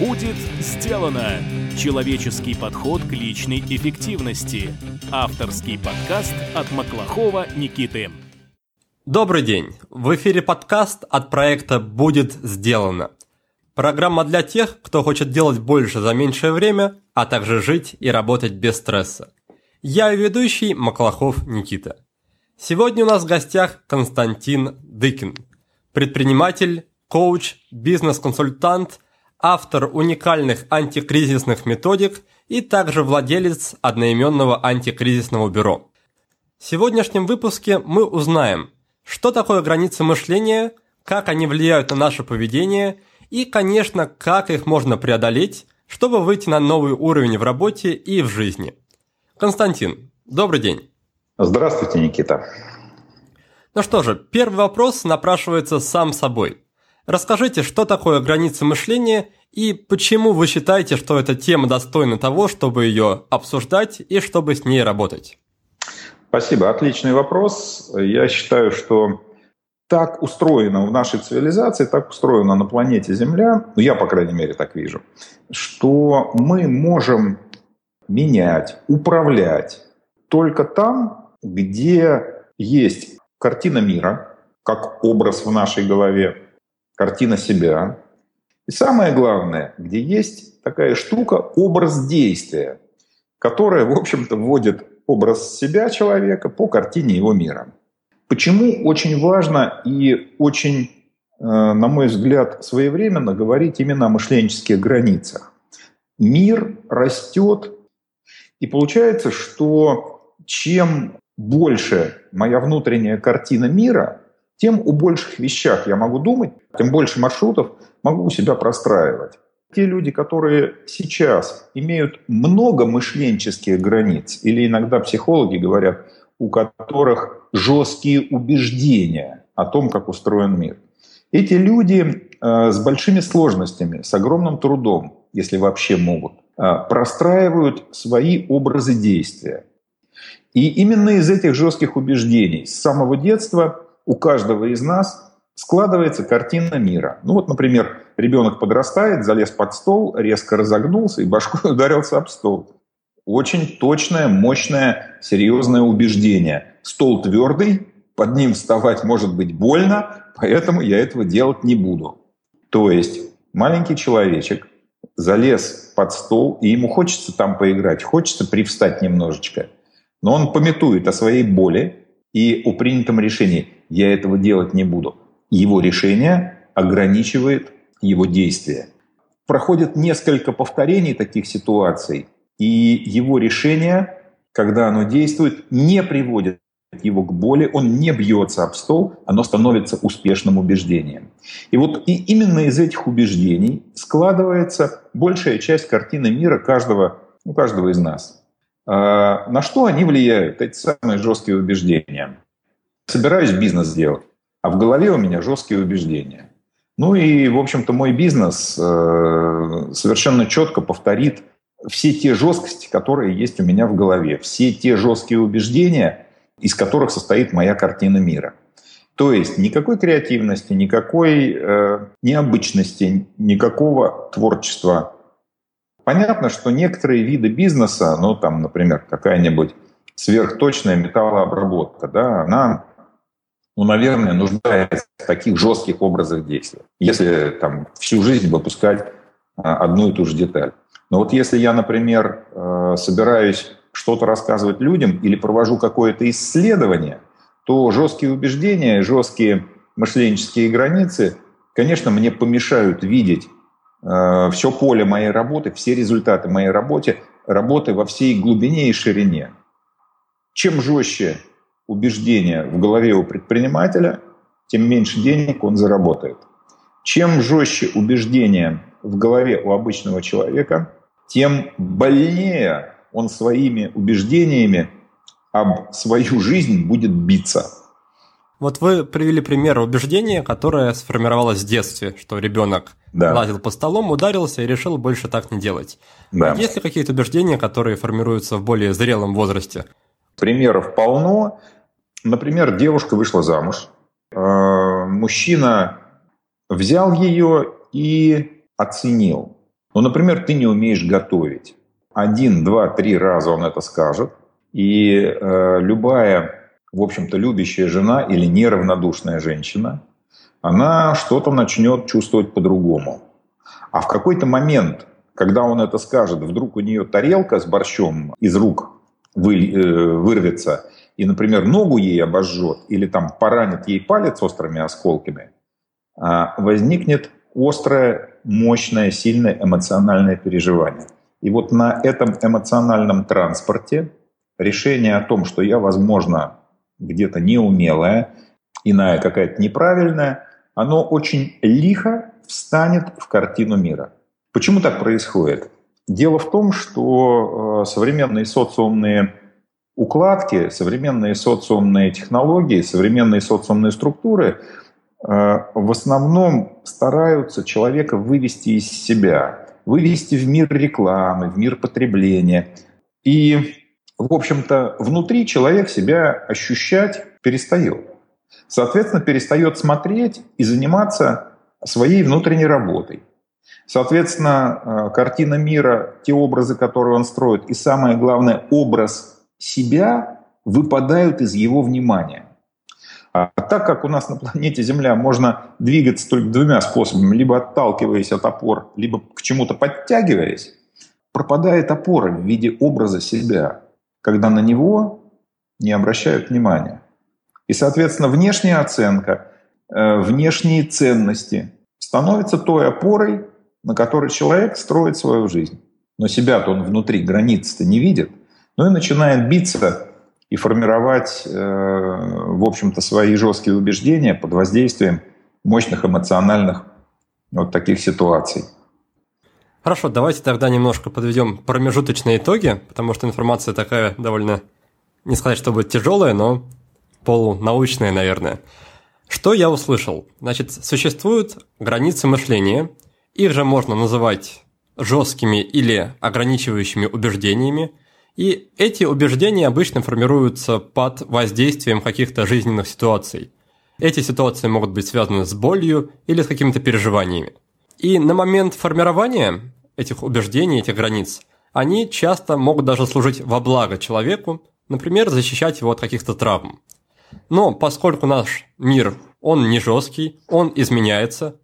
Будет сделано! Человеческий подход к личной эффективности. Авторский подкаст от Маклахова Никиты. Добрый день! В эфире подкаст от проекта «Будет сделано». Программа для тех, кто хочет делать больше за меньшее время, а также жить и работать без стресса. Я ведущий Маклахов Никита. Сегодня у нас в гостях Константин Дыкин, предприниматель, коуч, бизнес-консультант, автор уникальных антикризисных методик и также владелец одноименного антикризисного бюро. В сегодняшнем выпуске мы узнаем, что такое границы мышления, как они влияют на наше поведение и, конечно, как их можно преодолеть, чтобы выйти на новый уровень в работе и в жизни. Константин, добрый день. Здравствуйте, Никита. Ну что же, первый вопрос напрашивается сам собой. Расскажите, что такое границы мышления и почему вы считаете, что эта тема достойна того, чтобы ее обсуждать и чтобы с ней работать? Спасибо, отличный вопрос. Я считаю, что так устроено в нашей цивилизации, так устроено на планете Земля, ну я, по крайней мере, так вижу, что мы можем менять, управлять только там, где есть картина мира, как образ в нашей голове, картина себя. И самое главное, где есть такая штука, образ действия, которая, в общем-то, вводит образ себя человека по картине его мира. Почему очень важно и очень, э, на мой взгляд, своевременно говорить именно о мышленческих границах? Мир растет, и получается, что чем больше моя внутренняя картина мира, тем у больших вещах я могу думать, тем больше маршрутов могу у себя простраивать. Те люди, которые сейчас имеют много мышленческих границ, или иногда психологи говорят, у которых жесткие убеждения о том, как устроен мир. Эти люди э, с большими сложностями, с огромным трудом, если вообще могут, э, простраивают свои образы действия. И именно из этих жестких убеждений с самого детства у каждого из нас складывается картина мира. Ну вот, например, ребенок подрастает, залез под стол, резко разогнулся и башкой ударился об стол. Очень точное, мощное, серьезное убеждение. Стол твердый, под ним вставать может быть больно, поэтому я этого делать не буду. То есть маленький человечек залез под стол, и ему хочется там поиграть, хочется привстать немножечко – но он пометует о своей боли и о принятом решении «я этого делать не буду». Его решение ограничивает его действия. Проходит несколько повторений таких ситуаций, и его решение, когда оно действует, не приводит его к боли, он не бьется об стол, оно становится успешным убеждением. И вот и именно из этих убеждений складывается большая часть картины мира каждого, ну, каждого из нас – а, на что они влияют, эти самые жесткие убеждения? Собираюсь бизнес делать, а в голове у меня жесткие убеждения. Ну и, в общем-то, мой бизнес э, совершенно четко повторит все те жесткости, которые есть у меня в голове, все те жесткие убеждения, из которых состоит моя картина мира. То есть никакой креативности, никакой э, необычности, никакого творчества Понятно, что некоторые виды бизнеса, ну там, например, какая-нибудь сверхточная металлообработка, да, она, ну, наверное, нуждается в таких жестких образах действия. Если там всю жизнь выпускать а, одну и ту же деталь. Но вот если я, например, э, собираюсь что-то рассказывать людям или провожу какое-то исследование, то жесткие убеждения, жесткие мышленческие границы, конечно, мне помешают видеть Э, все поле моей работы, все результаты моей работы, работы во всей глубине и ширине. Чем жестче убеждения в голове у предпринимателя, тем меньше денег он заработает. Чем жестче убеждения в голове у обычного человека, тем больнее он своими убеждениями об свою жизнь будет биться – вот вы привели пример убеждения, которое сформировалось в детстве, что ребенок да. лазил по столом, ударился и решил больше так не делать. Да. Есть ли какие-то убеждения, которые формируются в более зрелом возрасте? Примеров полно. Например, девушка вышла замуж, э, мужчина взял ее и оценил. Ну, например, ты не умеешь готовить. Один, два, три раза он это скажет, и э, любая, в общем-то, любящая жена или неравнодушная женщина, она что-то начнет чувствовать по-другому. А в какой-то момент, когда он это скажет, вдруг у нее тарелка с борщом из рук э, вырвется, и, например, ногу ей обожжет, или там поранит ей палец острыми осколками, э, возникнет острое, мощное, сильное эмоциональное переживание. И вот на этом эмоциональном транспорте решение о том, что я, возможно, где-то неумелая, иная какая-то неправильная, оно очень лихо встанет в картину мира. Почему так происходит? Дело в том, что э, современные социумные укладки, современные социумные технологии, современные социумные структуры э, в основном стараются человека вывести из себя, вывести в мир рекламы, в мир потребления. И, в общем-то, внутри человек себя ощущать перестает. Соответственно, перестает смотреть и заниматься своей внутренней работой. Соответственно, э, картина мира, те образы, которые он строит, и самое главное, образ себя выпадают из его внимания. А так как у нас на планете Земля можно двигаться только двумя способами, либо отталкиваясь от опор, либо к чему-то подтягиваясь, пропадает опора в виде образа себя, когда на него не обращают внимания. И, соответственно, внешняя оценка, э, внешние ценности становятся той опорой, на которой человек строит свою жизнь. Но себя-то он внутри границ-то не видит, ну и начинает биться и формировать, э, в общем-то, свои жесткие убеждения под воздействием мощных эмоциональных вот таких ситуаций. Хорошо, давайте тогда немножко подведем промежуточные итоги, потому что информация такая довольно, не сказать, чтобы тяжелая, но полунаучная, наверное. Что я услышал? Значит, существуют границы мышления, их же можно называть жесткими или ограничивающими убеждениями, и эти убеждения обычно формируются под воздействием каких-то жизненных ситуаций. Эти ситуации могут быть связаны с болью или с какими-то переживаниями. И на момент формирования этих убеждений, этих границ, они часто могут даже служить во благо человеку, например, защищать его от каких-то травм. Но поскольку наш мир, он не жесткий, он изменяется,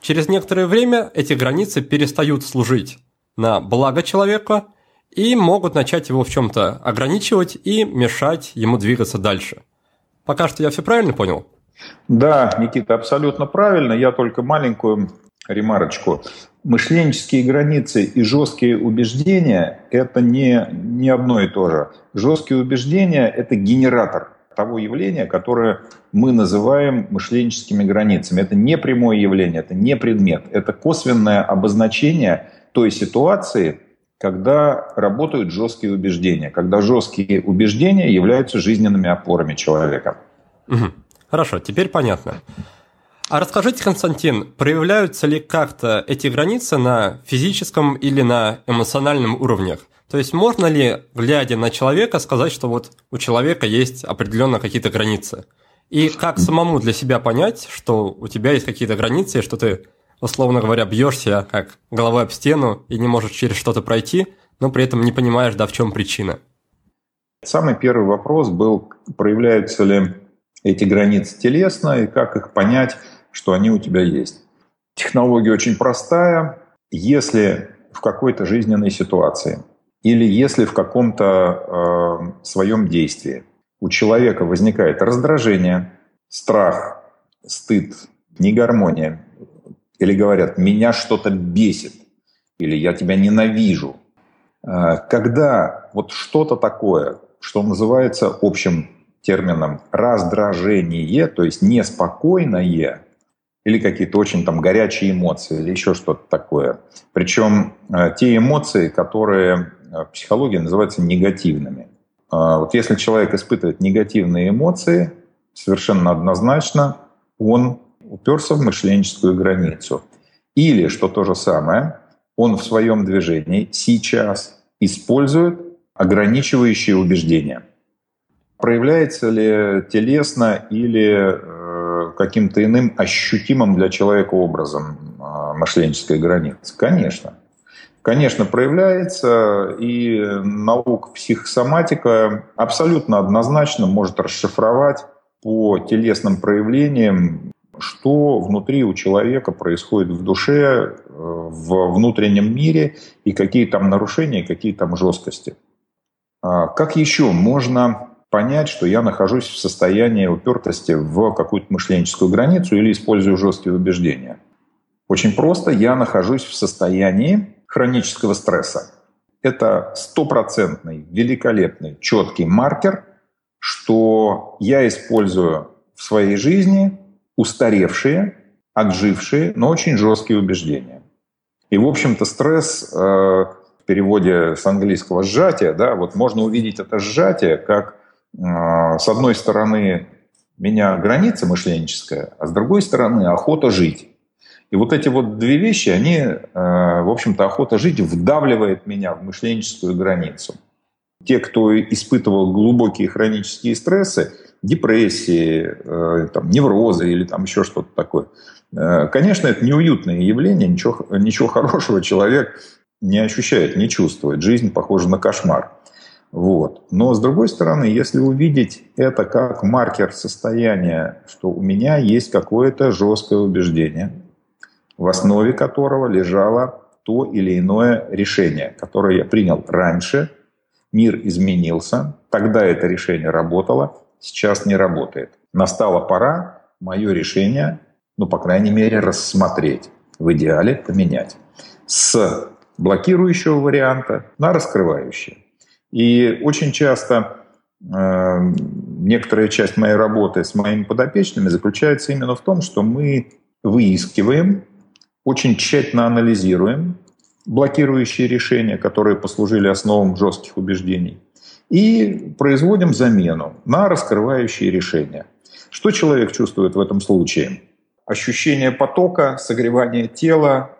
через некоторое время эти границы перестают служить на благо человека – и могут начать его в чем-то ограничивать и мешать ему двигаться дальше. Пока что я все правильно понял? Да, Никита, абсолютно правильно. Я только маленькую ремарочку. Мышленческие границы и жесткие убеждения – это не, не одно и то же. Жесткие убеждения – это генератор того явления, которое мы называем мышленческими границами. Это не прямое явление, это не предмет. Это косвенное обозначение той ситуации, когда работают жесткие убеждения, когда жесткие убеждения являются жизненными опорами человека. Угу. Хорошо, теперь понятно. А расскажите, Константин, проявляются ли как-то эти границы на физическом или на эмоциональном уровнях? То есть можно ли, глядя на человека, сказать, что вот у человека есть определенно какие-то границы? И как самому для себя понять, что у тебя есть какие-то границы, что ты условно говоря, бьешься как головой об стену и не можешь через что-то пройти, но при этом не понимаешь, да, в чем причина. Самый первый вопрос был, проявляются ли эти границы телесно и как их понять, что они у тебя есть. Технология очень простая. Если в какой-то жизненной ситуации или если в каком-то э, своем действии у человека возникает раздражение, страх, стыд, негармония, или говорят, меня что-то бесит, или я тебя ненавижу. А, когда вот что-то такое, что называется общим термином раздражение, то есть неспокойное, или какие-то очень там горячие эмоции, или еще что-то такое. Причем а, те эмоции, которые в психологии называются негативными. Вот если человек испытывает негативные эмоции, совершенно однозначно он уперся в мышленческую границу. Или, что то же самое, он в своем движении сейчас использует ограничивающие убеждения. Проявляется ли телесно или э, каким-то иным ощутимым для человека образом э, мышленческой границы? Конечно. конечно, проявляется, и наука психосоматика абсолютно однозначно может расшифровать по телесным проявлениям, что внутри у человека происходит в душе, э, в внутреннем мире, и какие там нарушения, какие там жесткости. А как еще можно понять, что я нахожусь в состоянии упертости в какую-то мышленческую границу или использую жесткие убеждения? Очень просто, я нахожусь в состоянии хронического стресса. Это стопроцентный, великолепный, четкий маркер, что я использую в своей жизни устаревшие, отжившие, но очень жесткие убеждения. И, в общем-то, стресс э, в переводе с английского «сжатие», да, вот можно увидеть это сжатие как, э, с одной стороны, меня граница мышленческая, а с другой стороны, охота жить. И вот эти вот две вещи, они, э, в общем-то, охота жить вдавливает меня в мышленческую границу. Те, кто испытывал глубокие хронические стрессы, депрессии, э, там, неврозы или там еще что-то такое, э, конечно, это неуютное явление, ничего, ничего хорошего человек не ощущает, не чувствует. Жизнь похожа на кошмар. Вот. Но с другой стороны, если увидеть это как маркер состояния, что у меня есть какое-то жесткое убеждение, в основе которого лежало то или иное решение, которое я принял раньше, мир изменился, тогда это решение работало, сейчас не работает. Настала пора мое решение, ну, по крайней мере, рассмотреть, в идеале поменять. С блокирующего варианта на раскрывающий. И очень часто э, некоторая часть моей работы с моими подопечными заключается именно в том, что мы выискиваем очень тщательно анализируем блокирующие решения, которые послужили основам жестких убеждений, и производим замену на раскрывающие решения. Что человек чувствует в этом случае? Ощущение потока, согревание тела,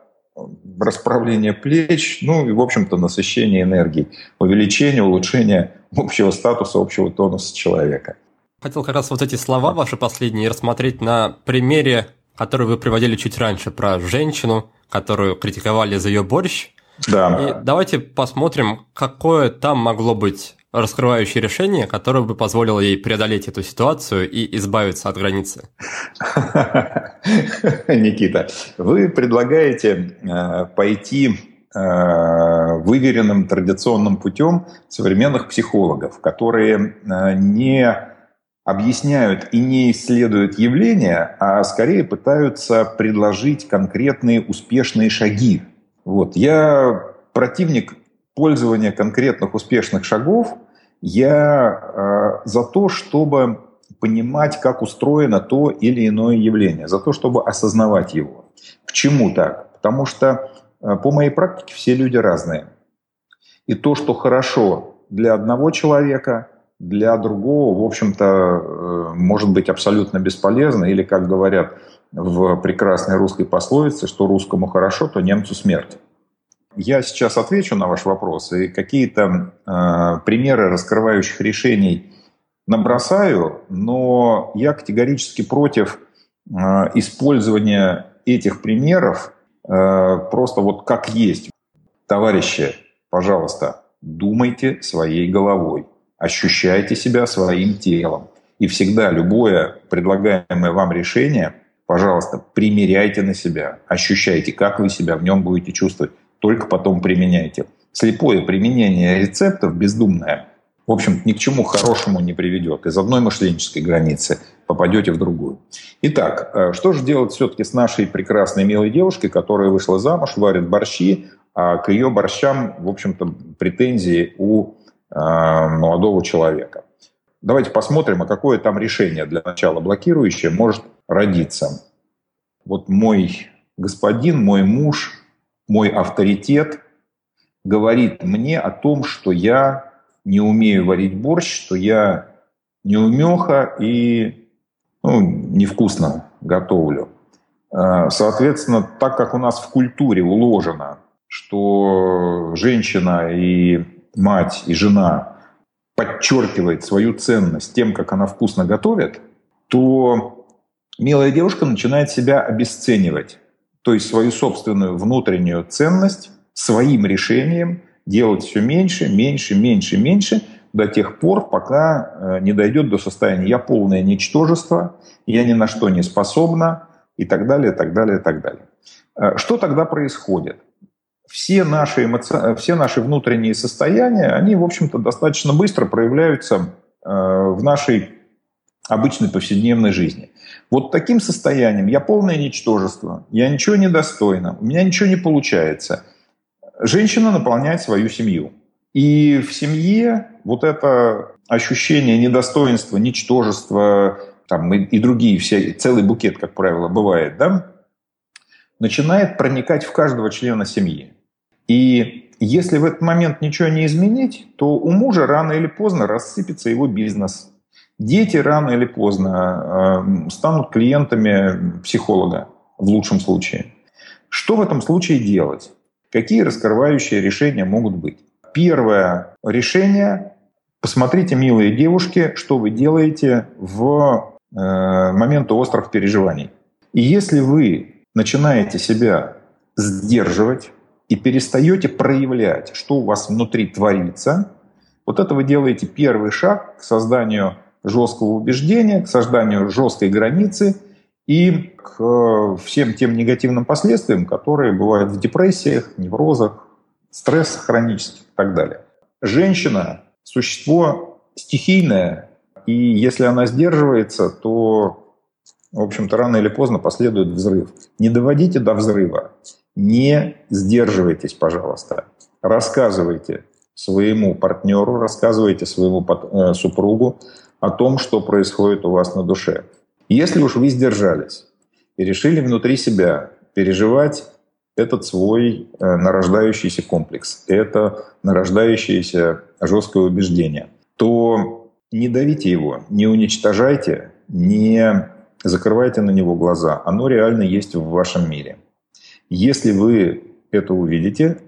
расправление плеч, ну и, в общем-то, насыщение энергии, увеличение, улучшение общего статуса, общего тонуса человека. Хотел как раз вот эти слова ваши последние рассмотреть на примере который вы приводили чуть раньше про женщину, которую критиковали за ее борщ. Да. И давайте посмотрим, какое там могло быть раскрывающее решение, которое бы позволило ей преодолеть эту ситуацию и избавиться от границы. Никита, вы предлагаете э, пойти э, выверенным традиционным путем современных психологов, которые э, не объясняют и не исследуют явления, а скорее пытаются предложить конкретные успешные шаги. Вот. Я противник пользования конкретных успешных шагов. Я э, за то, чтобы понимать, как устроено то или иное явление, за то, чтобы осознавать его. Почему так? Потому что э, по моей практике все люди разные. И то, что хорошо для одного человека – для другого, в общем-то, э, может быть абсолютно бесполезно. Или, как говорят в прекрасной русской пословице, что русскому хорошо, то немцу смерть. Я сейчас отвечу на ваш вопрос и какие-то э, примеры раскрывающих решений набросаю, но я категорически против э, использования этих примеров э, просто вот как есть. Товарищи, пожалуйста, думайте своей головой ощущайте себя своим телом. И всегда любое предлагаемое вам решение, пожалуйста, примеряйте на себя, ощущайте, как вы себя в нем будете чувствовать, только потом применяйте. Слепое применение рецептов, бездумное, в общем, ни к чему хорошему не приведет. Из одной мышленческой границы попадете в другую. Итак, э, что же делать все-таки с нашей прекрасной милой девушкой, которая вышла замуж, варит борщи, а к ее борщам, в общем-то, претензии у Э, молодого человека. Давайте посмотрим, а какое там решение для начала блокирующее может родиться. Вот мой господин, мой муж, мой авторитет говорит мне о том, что я не умею варить борщ, что я неумеха и ну, невкусно готовлю. Э, соответственно, так как у нас в культуре уложено, что женщина и мать и жена подчеркивает свою ценность тем, как она вкусно готовит, то милая девушка начинает себя обесценивать, то есть свою собственную внутреннюю ценность, своим решением делать все меньше, меньше, меньше, меньше до тех пор, пока э, не дойдет до состояния «я полное ничтожество», «я ни на что не способна» и так далее, так далее, так далее. Э, что тогда происходит? Все наши, эмоци... все наши внутренние состояния, они, в общем-то, достаточно быстро проявляются э, в нашей обычной повседневной жизни. Вот таким состоянием я полное ничтожество, я ничего не достойна, у меня ничего не получается. Женщина наполняет свою семью. И в семье вот это ощущение недостоинства, ничтожества, там, и, и другие все, целый букет, как правило, бывает, да, начинает проникать в каждого члена семьи. И если в этот момент ничего не изменить, то у мужа рано или поздно рассыпется его бизнес. Дети рано или поздно э, станут клиентами психолога, в лучшем случае. Что в этом случае делать? Какие раскрывающие решения могут быть? Первое решение – посмотрите, милые девушки, что вы делаете в э, момент острых переживаний. И если вы начинаете себя сдерживать и перестаете проявлять, что у вас внутри творится, вот это вы делаете первый шаг к созданию жесткого убеждения, к созданию жесткой границы и к всем тем негативным последствиям, которые бывают в депрессиях, неврозах, стрессах хронических и так далее. Женщина – существо стихийное, и если она сдерживается, то, в общем-то, рано или поздно последует взрыв. Не доводите до взрыва, не сдерживайтесь, пожалуйста. Рассказывайте своему партнеру, рассказывайте своему э, супругу о том, что происходит у вас на душе. Если уж вы сдержались и решили внутри себя переживать этот свой э, нарождающийся комплекс, это нарождающееся жесткое убеждение, то не давите его, не уничтожайте, не закрывайте на него глаза. Оно реально есть в вашем мире. Если вы это увидите,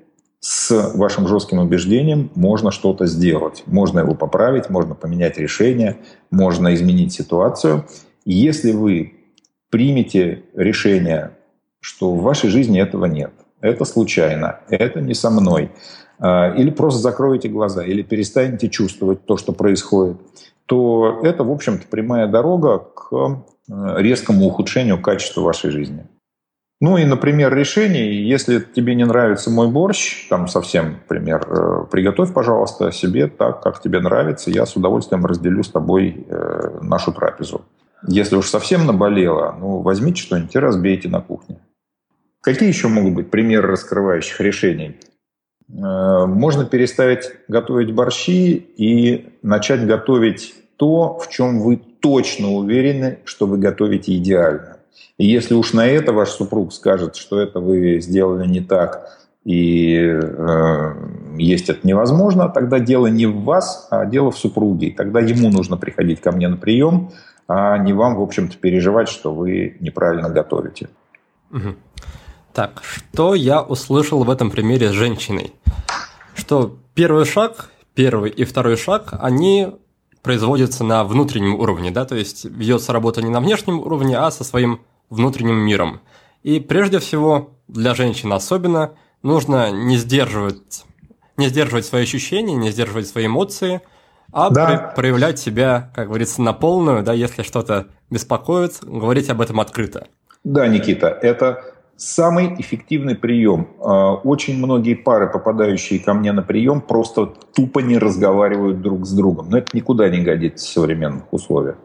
с вашим жестким убеждением можно что-то сделать. Можно его поправить, можно поменять решение, можно изменить ситуацию. Если вы примете решение что в вашей жизни этого нет. Это случайно, это не со мной. А, или просто закроете глаза, или перестанете чувствовать то, что происходит, то это, в общем-то, прямая дорога к э, резкому ухудшению качества вашей жизни. Ну и, например, решение, если тебе не нравится мой борщ, там совсем, например, э, приготовь, пожалуйста, себе так, как тебе нравится, я с удовольствием разделю с тобой э, нашу трапезу. Если уж совсем наболело, ну, возьмите что-нибудь и разбейте на кухне. Какие еще могут быть примеры раскрывающих решений? Э, можно переставить готовить борщи и начать готовить то, в чем вы точно уверены, что вы готовите идеально. И если уж на это ваш супруг скажет, что это вы сделали не так, и э, есть это невозможно, тогда дело не в вас, а дело в супруге. И тогда ему нужно приходить ко мне на прием, а не вам, в общем-то, переживать, что вы неправильно готовите. Так, что я услышал в этом примере с женщиной? Что первый шаг, первый и второй шаг, они производятся на внутреннем уровне, да, то есть ведется работа не на внешнем уровне, а со своим внутренним миром. И прежде всего, для женщин особенно, нужно не сдерживать, не сдерживать свои ощущения, не сдерживать свои эмоции, а да. проявлять себя, как говорится, на полную, да, если что-то беспокоит, говорить об этом открыто. Да, Никита, это Самый эффективный прием. А, очень многие пары, попадающие ко мне на прием, просто тупо не разговаривают друг с другом. Но это никуда не годится в современных условиях.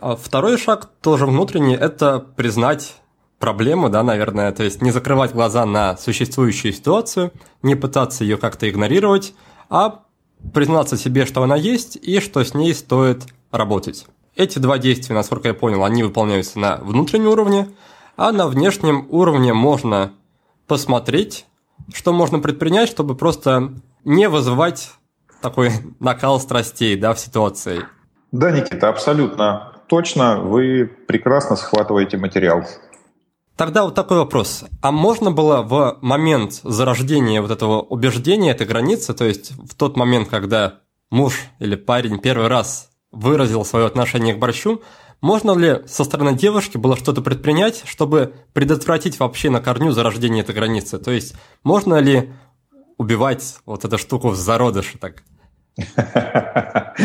А второй шаг, тоже внутренний, это признать проблему, да, наверное, то есть не закрывать глаза на существующую ситуацию, не пытаться ее как-то игнорировать, а признаться себе, что она есть и что с ней стоит работать. Эти два действия, насколько я понял, они выполняются на внутреннем уровне – а на внешнем уровне можно посмотреть, что можно предпринять, чтобы просто не вызывать такой накал страстей да, в ситуации. Да, Никита, абсолютно точно. Вы прекрасно схватываете материал. Тогда вот такой вопрос. А можно было в момент зарождения вот этого убеждения, этой границы, то есть в тот момент, когда муж или парень первый раз выразил свое отношение к борщу, Можно ли со стороны девушки было что-то предпринять, чтобы предотвратить вообще на корню зарождение этой границы? То есть можно ли убивать вот эту штуку в зародыше так?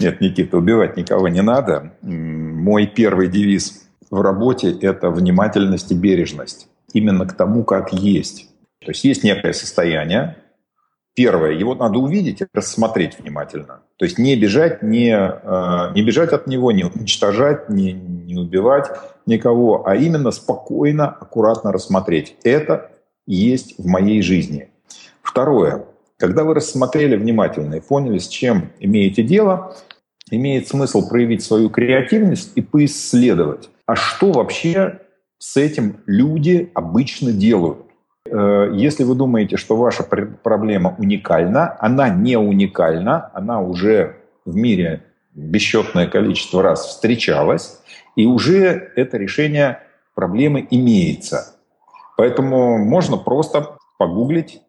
Нет, Никита, убивать никого не надо. Мой первый девиз в работе – это внимательность и бережность. Именно к тому, как есть. То есть есть некое состояние, Первое, его надо увидеть и рассмотреть внимательно. То есть не бежать, не, э, не бежать от него, не уничтожать, не, не убивать никого, а именно спокойно, аккуратно рассмотреть. Это есть в моей жизни. Второе, когда вы рассмотрели внимательно и поняли, с чем имеете дело, имеет смысл проявить свою креативность и поисследовать, а что вообще с этим люди обычно делают. Э, если вы думаете, что ваша проблема уникальна, она не уникальна, она уже в мире бесчетное количество раз встречалась, и уже это решение проблемы имеется. Поэтому можно просто погуглить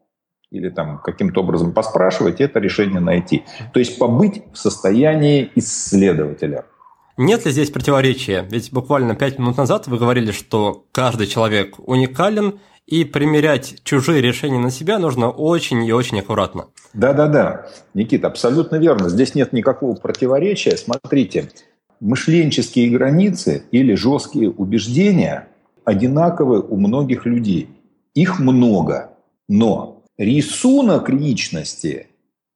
или там каким-то образом поспрашивать, это решение найти. То есть побыть в состоянии исследователя. Нет ли здесь противоречия? Ведь буквально пять минут назад вы говорили, что каждый человек уникален, и примерять чужие решения на себя нужно очень и очень аккуратно. Да-да-да, Никита, абсолютно верно. Здесь нет никакого противоречия. Смотрите, мышленческие границы или жесткие убеждения одинаковы у многих людей. Их много, но рисунок личности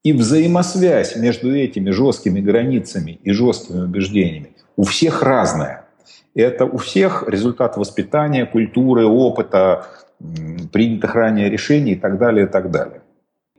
и взаимосвязь между этими жесткими границами и жесткими убеждениями у всех разная. Это у всех результат воспитания, культуры, опыта, принятых ранее решений и так далее, и так далее.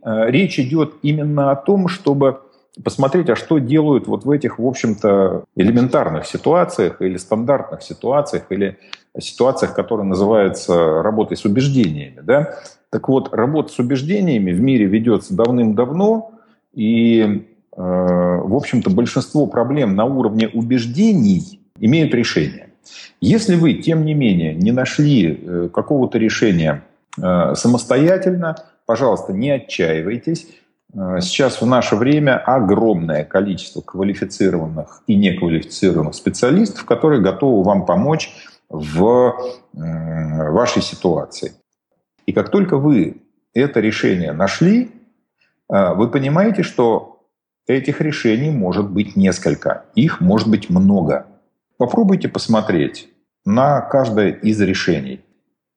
Э, речь идет именно о том, чтобы посмотреть, а что делают вот в этих, в общем-то, элементарных ситуациях или стандартных ситуациях, или ситуациях, которые называются работой с убеждениями. Да? Так вот, работа с убеждениями в мире ведется давным-давно, и, в общем-то, большинство проблем на уровне убеждений имеют решение. Если вы, тем не менее, не нашли э, какого-то решения э, самостоятельно, пожалуйста, не отчаивайтесь. Э, сейчас в наше время огромное количество квалифицированных и неквалифицированных специалистов, которые готовы вам помочь в вашей ситуации. И как только вы это решение нашли, вы понимаете, что этих решений может быть несколько, их может быть много – Попробуйте посмотреть на каждое из решений.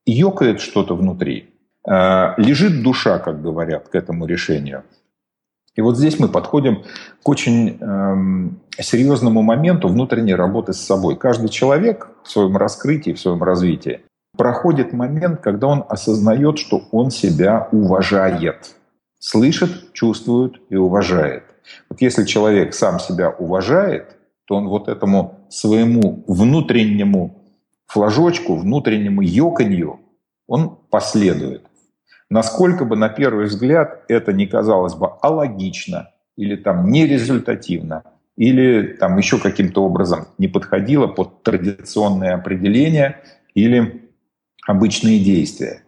Ёкает что-то внутри. Э, лежит душа, как говорят, к этому решению. И вот здесь мы подходим к очень эм, серьезному моменту внутренней работы с собой. Каждый человек в своем раскрытии, в своем развитии проходит момент, когда он осознает, что он себя уважает. Слышит, чувствует и уважает. Вот если человек сам себя уважает, то он вот этому своему внутреннему флажочку, внутреннему ёканью, он последует. Насколько бы на первый взгляд это не казалось бы алогично или там нерезультативно, или там еще каким-то образом не подходило под традиционные определения или обычные действия.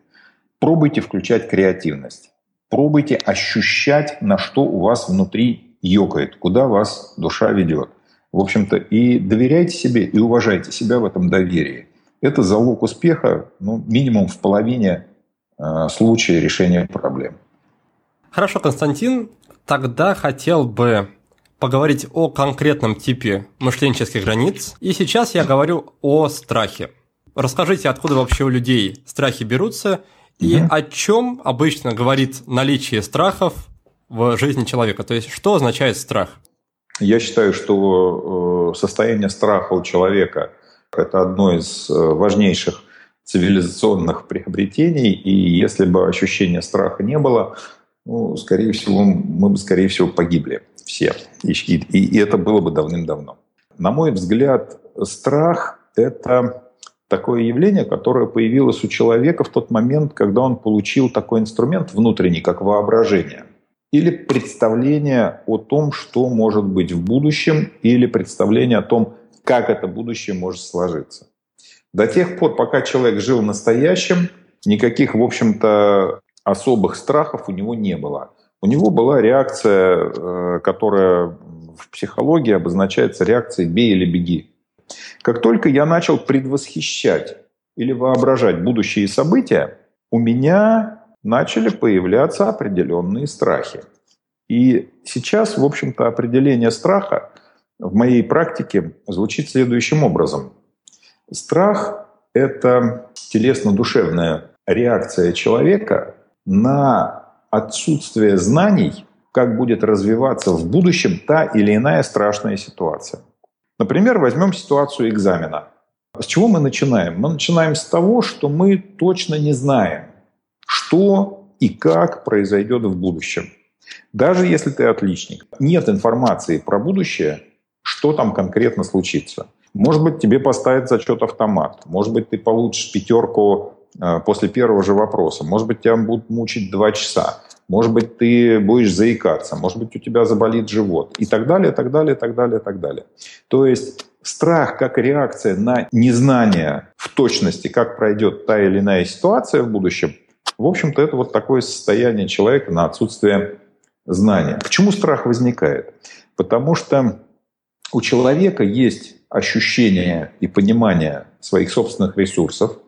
Пробуйте включать креативность. Пробуйте ощущать, на что у вас внутри ёкает, куда вас душа ведет. В общем-то, и доверяйте себе, и уважайте себя в этом доверии. Это залог успеха, ну, минимум в половине э, случая решения проблем. Хорошо, Константин, тогда хотел бы поговорить о конкретном типе мышленческих границ. И сейчас я говорю о страхе. Расскажите, откуда вообще у людей страхи берутся и угу. о чем обычно говорит наличие страхов в жизни человека. То есть, что означает страх? Я считаю, что э, состояние страха у человека – это одно из э, важнейших цивилизационных приобретений, и если бы ощущения страха не было, ну, скорее всего, мы бы, скорее всего, погибли все. И, и, и это было бы давным-давно. На мой взгляд, страх – это такое явление, которое появилось у человека в тот момент, когда он получил такой инструмент внутренний, как воображение или представление о том, что может быть в будущем, или представление о том, как это будущее может сложиться. До тех пор, пока человек жил настоящим, никаких, в общем-то, особых страхов у него не было. У него была реакция, э, которая в психологии обозначается реакцией «бей или беги». Как только я начал предвосхищать или воображать будущие события, у меня начали появляться определенные страхи. И сейчас, в общем-то, определение страха в моей практике звучит следующим образом. Страх – это телесно-душевная реакция человека на отсутствие знаний, как будет развиваться в будущем та или иная страшная ситуация. Например, возьмем ситуацию экзамена. С чего мы начинаем? Мы начинаем с того, что мы точно не знаем, что и как произойдет в будущем. Даже если ты отличник, нет информации про будущее, что там конкретно случится. Может быть, тебе поставят зачет автомат. Может быть, ты получишь пятерку э, после первого же вопроса. Может быть, тебя будут мучить два часа. Может быть, ты будешь заикаться. Может быть, у тебя заболит живот. И так далее, так далее, так далее, так далее. То есть страх как реакция на незнание в точности, как пройдет та или иная ситуация в будущем, в общем-то, это вот такое состояние человека на отсутствие знания. Почему страх возникает? Потому что у человека есть ощущение и понимание своих собственных ресурсов,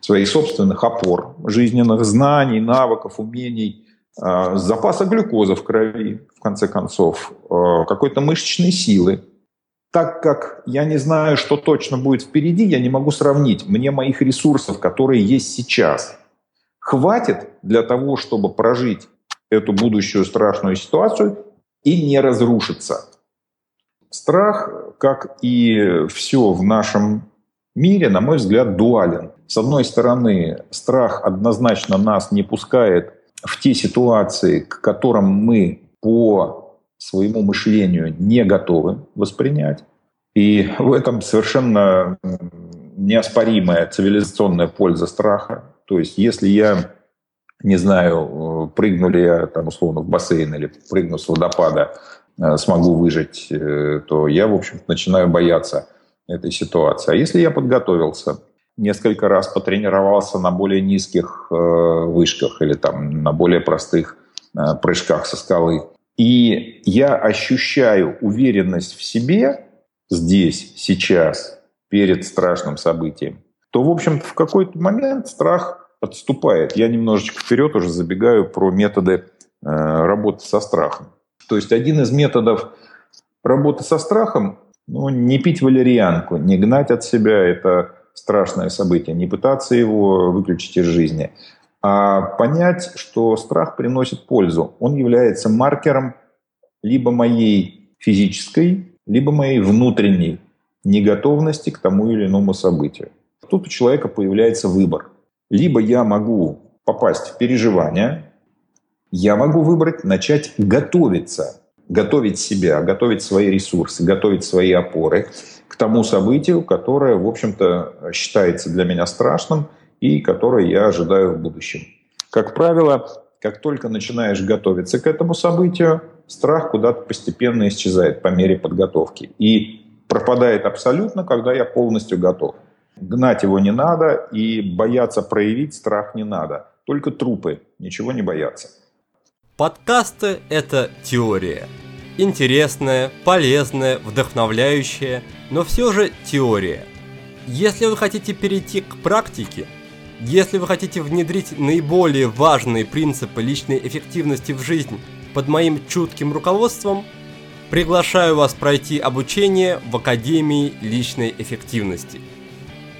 своих собственных опор, жизненных знаний, навыков, умений, а, запаса глюкозы в крови, в конце концов, а, какой-то мышечной силы. Так как я не знаю, что точно будет впереди, я не могу сравнить. Мне моих ресурсов, которые есть сейчас, хватит для того, чтобы прожить эту будущую страшную ситуацию и не разрушиться. Страх, как и все в нашем мире, на мой взгляд, дуален. С одной стороны, страх однозначно нас не пускает в те ситуации, к которым мы по своему мышлению не готовы воспринять. И в этом совершенно неоспоримая цивилизационная польза страха. То есть если я не знаю, прыгну ли я там условно в бассейн или прыгну с водопада, э, смогу выжить, э, то я, в общем начинаю бояться этой ситуации. А если я подготовился, несколько раз потренировался на более низких э, вышках или там на более простых прыжках со скалы, и я ощущаю уверенность в себе здесь, сейчас, перед страшным событием, то, в общем в какой-то момент страх отступает. Я немножечко вперед уже забегаю про методы э, работы со страхом. То есть один из методов работы со страхом ну, не пить валерьянку, не гнать от себя это страшное событие, не пытаться его выключить из жизни, а понять, что страх приносит пользу. Он является маркером либо моей физической, либо моей внутренней неготовности к тому или иному событию. Тут у человека появляется выбор. Либо я могу попасть в переживания, я могу выбрать начать готовиться, готовить себя, готовить свои ресурсы, готовить свои опоры к тому событию, которое, в общем-то, считается для меня страшным и которое я ожидаю в будущем. Как правило, как только начинаешь готовиться к этому событию, страх куда-то постепенно исчезает по мере подготовки. И пропадает абсолютно, когда я полностью готов. Гнать его не надо и бояться проявить страх не надо. Только трупы, ничего не бояться. Подкасты – это теория. Интересная, полезная, вдохновляющая, но все же теория. Если вы хотите перейти к практике, если вы хотите внедрить наиболее важные принципы личной эффективности в жизнь под моим чутким руководством, приглашаю вас пройти обучение в Академии личной эффективности –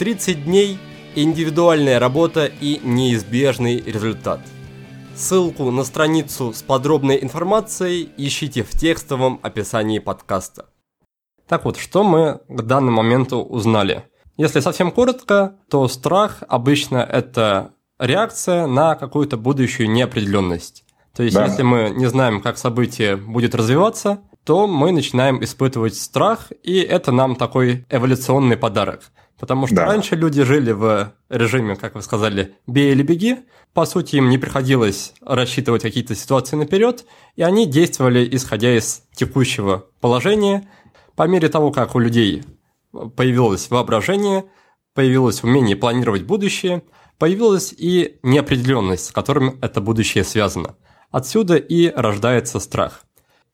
30 дней, индивидуальная работа и неизбежный результат. Ссылку на страницу с подробной информацией ищите в текстовом описании подкаста. Так вот, что мы к данному моменту узнали? Если совсем коротко, то страх обычно это реакция на какую-то будущую неопределенность. То есть, да. если мы не знаем, как событие будет развиваться, то мы начинаем испытывать страх, и это нам такой эволюционный подарок. Потому что да. раньше люди жили в режиме, как вы сказали, бей или беги. По сути, им не приходилось рассчитывать какие-то ситуации наперед, и они действовали исходя из текущего положения. По мере того, как у людей появилось воображение, появилось умение планировать будущее, появилась и неопределенность, с которым это будущее связано. Отсюда и рождается страх.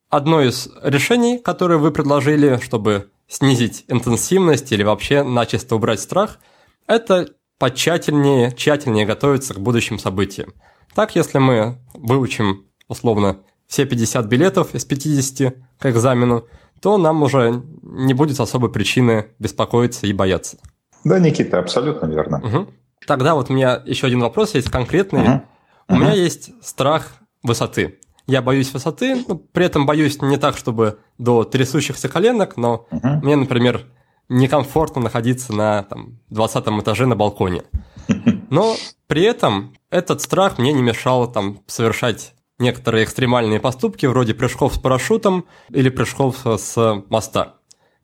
Одно из решений, которое вы предложили, чтобы снизить интенсивность или вообще начисто убрать страх, это потщательнее, тщательнее готовиться к будущим событиям. Так, если мы выучим, условно, все 50 билетов из 50 к экзамену, то нам уже не будет особой причины беспокоиться и бояться. Да, Никита, абсолютно верно. Угу. Тогда вот у меня еще один вопрос есть конкретный. Угу. У угу. меня есть страх высоты. Я боюсь высоты, но при этом боюсь не так, чтобы до трясущихся коленок, но угу. мне, например, некомфортно находиться на там, 20 этаже на балконе. Но при этом этот страх мне не мешал там, совершать некоторые экстремальные поступки, вроде прыжков с парашютом или прыжков с моста.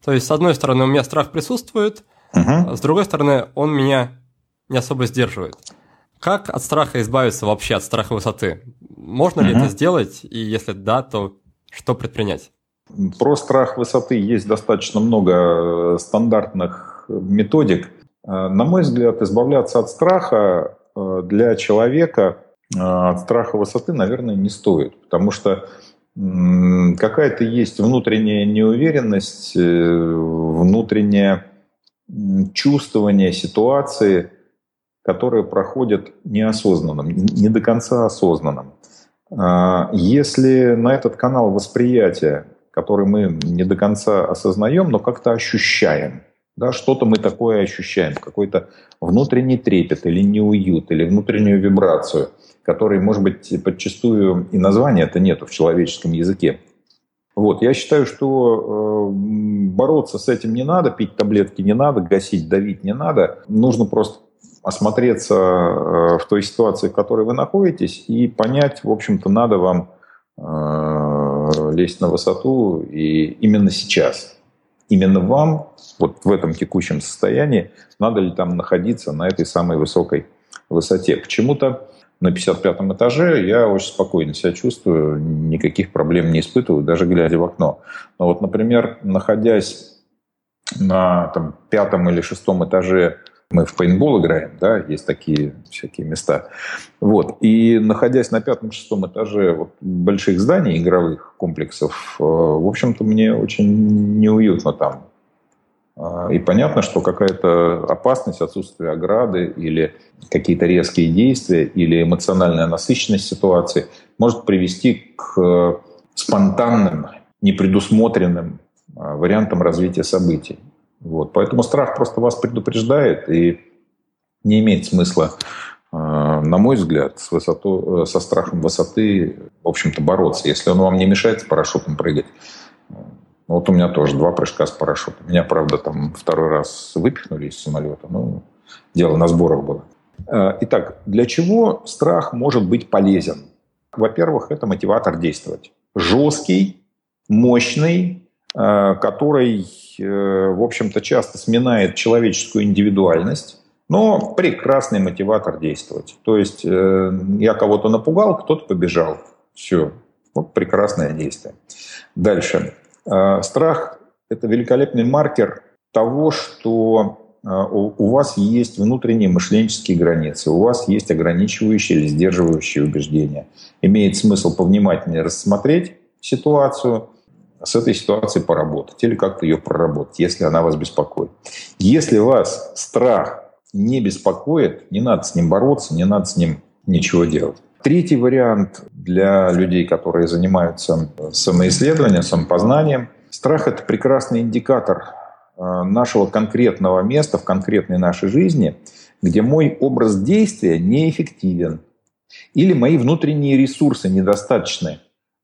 То есть, с одной стороны, у меня страх присутствует, угу. а с другой стороны, он меня не особо сдерживает. Как от страха избавиться вообще, от страха высоты? Можно угу. ли это сделать? И если да, то что предпринять? Про страх высоты есть достаточно много э, стандартных методик. Э, на мой взгляд, избавляться от страха э, для человека от страха высоты, наверное, не стоит, потому что какая-то есть внутренняя неуверенность, внутреннее чувствование ситуации, которые проходят неосознанным, не до конца осознанным. Если на этот канал восприятия который мы не до конца осознаем, но как-то ощущаем. Да, что-то мы такое ощущаем, какой-то внутренний трепет или неуют, или внутреннюю вибрацию, которой, может быть, подчастую и названия это нету в человеческом языке. Вот, я считаю, что э, бороться с этим не надо, пить таблетки не надо, гасить, давить не надо. Нужно просто осмотреться э, в той ситуации, в которой вы находитесь, и понять, в общем-то, надо вам Э, лезть на высоту, и именно сейчас, именно вам, вот в этом текущем состоянии, надо ли там находиться на этой самой высокой высоте. Почему-то на 55 этаже я очень спокойно себя чувствую, никаких проблем не испытываю, даже глядя в окно. Но вот, например, находясь на там, пятом или шестом этаже мы в пейнтбол играем, да, есть такие всякие места. Вот. И находясь на пятом-шестом этаже вот больших зданий, игровых комплексов, э, в общем-то, мне очень неуютно там. А, и понятно, что какая-то опасность, отсутствие ограды или какие-то резкие действия или эмоциональная насыщенность ситуации может привести к спонтанным, непредусмотренным а, вариантам развития событий. Вот. Поэтому страх просто вас предупреждает, и не имеет смысла, э, на мой взгляд, с высоту, э, со страхом высоты, в общем-то, бороться. Если он вам не мешает с парашютом прыгать, э, вот у меня тоже два прыжка с парашютом. Меня, правда, там второй раз выпихнули из самолета. Ну, дело на сборах было. Итак, для чего страх может быть полезен? Во-первых, это мотиватор действовать. Жесткий, мощный, который Э, в общем-то, часто сминает человеческую индивидуальность, но прекрасный мотиватор действовать. То есть э, я кого-то напугал, кто-то побежал. Все. Вот прекрасное действие. Дальше. Э, страх – это великолепный маркер того, что у вас есть внутренние мышленческие границы, у вас есть ограничивающие или сдерживающие убеждения. Имеет смысл повнимательнее рассмотреть ситуацию, с этой ситуацией поработать или как-то ее проработать, если она вас беспокоит. Если вас страх не беспокоит, не надо с ним бороться, не надо с ним ничего делать. Третий вариант для людей, которые занимаются самоисследованием, самопознанием. Страх – это прекрасный индикатор э, нашего конкретного места в конкретной нашей жизни, где мой образ действия неэффективен или мои внутренние ресурсы недостаточны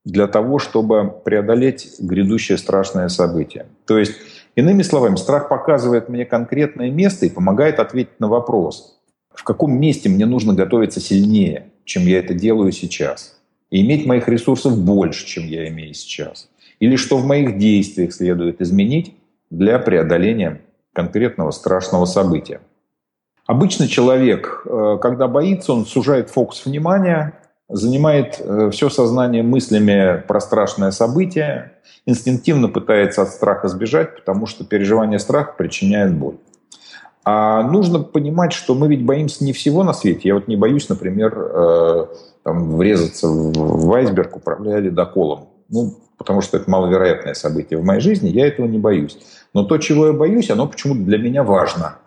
для того, чтобы преодолеть грядущее страшное событие. То есть, иными словами, страх показывает мне конкретное место и помогает ответить на вопрос, в каком месте мне нужно готовиться сильнее, чем я это делаю сейчас, и иметь моих ресурсов больше, чем я имею сейчас, или что в моих действиях следует изменить для преодоления конкретного страшного события. Обычно человек, э, когда боится, он сужает фокус внимания, занимает э, все сознание мыслями про страшное событие, инстинктивно пытается от страха сбежать, потому что переживание страха причиняет боль. А нужно понимать, что мы ведь боимся не всего на свете. Я вот не боюсь, например, э, там, врезаться в айсберг, управляя ледоколом. ну, потому что это маловероятное событие в моей жизни, я этого не боюсь. Но то, чего я боюсь, оно почему-то для меня важно.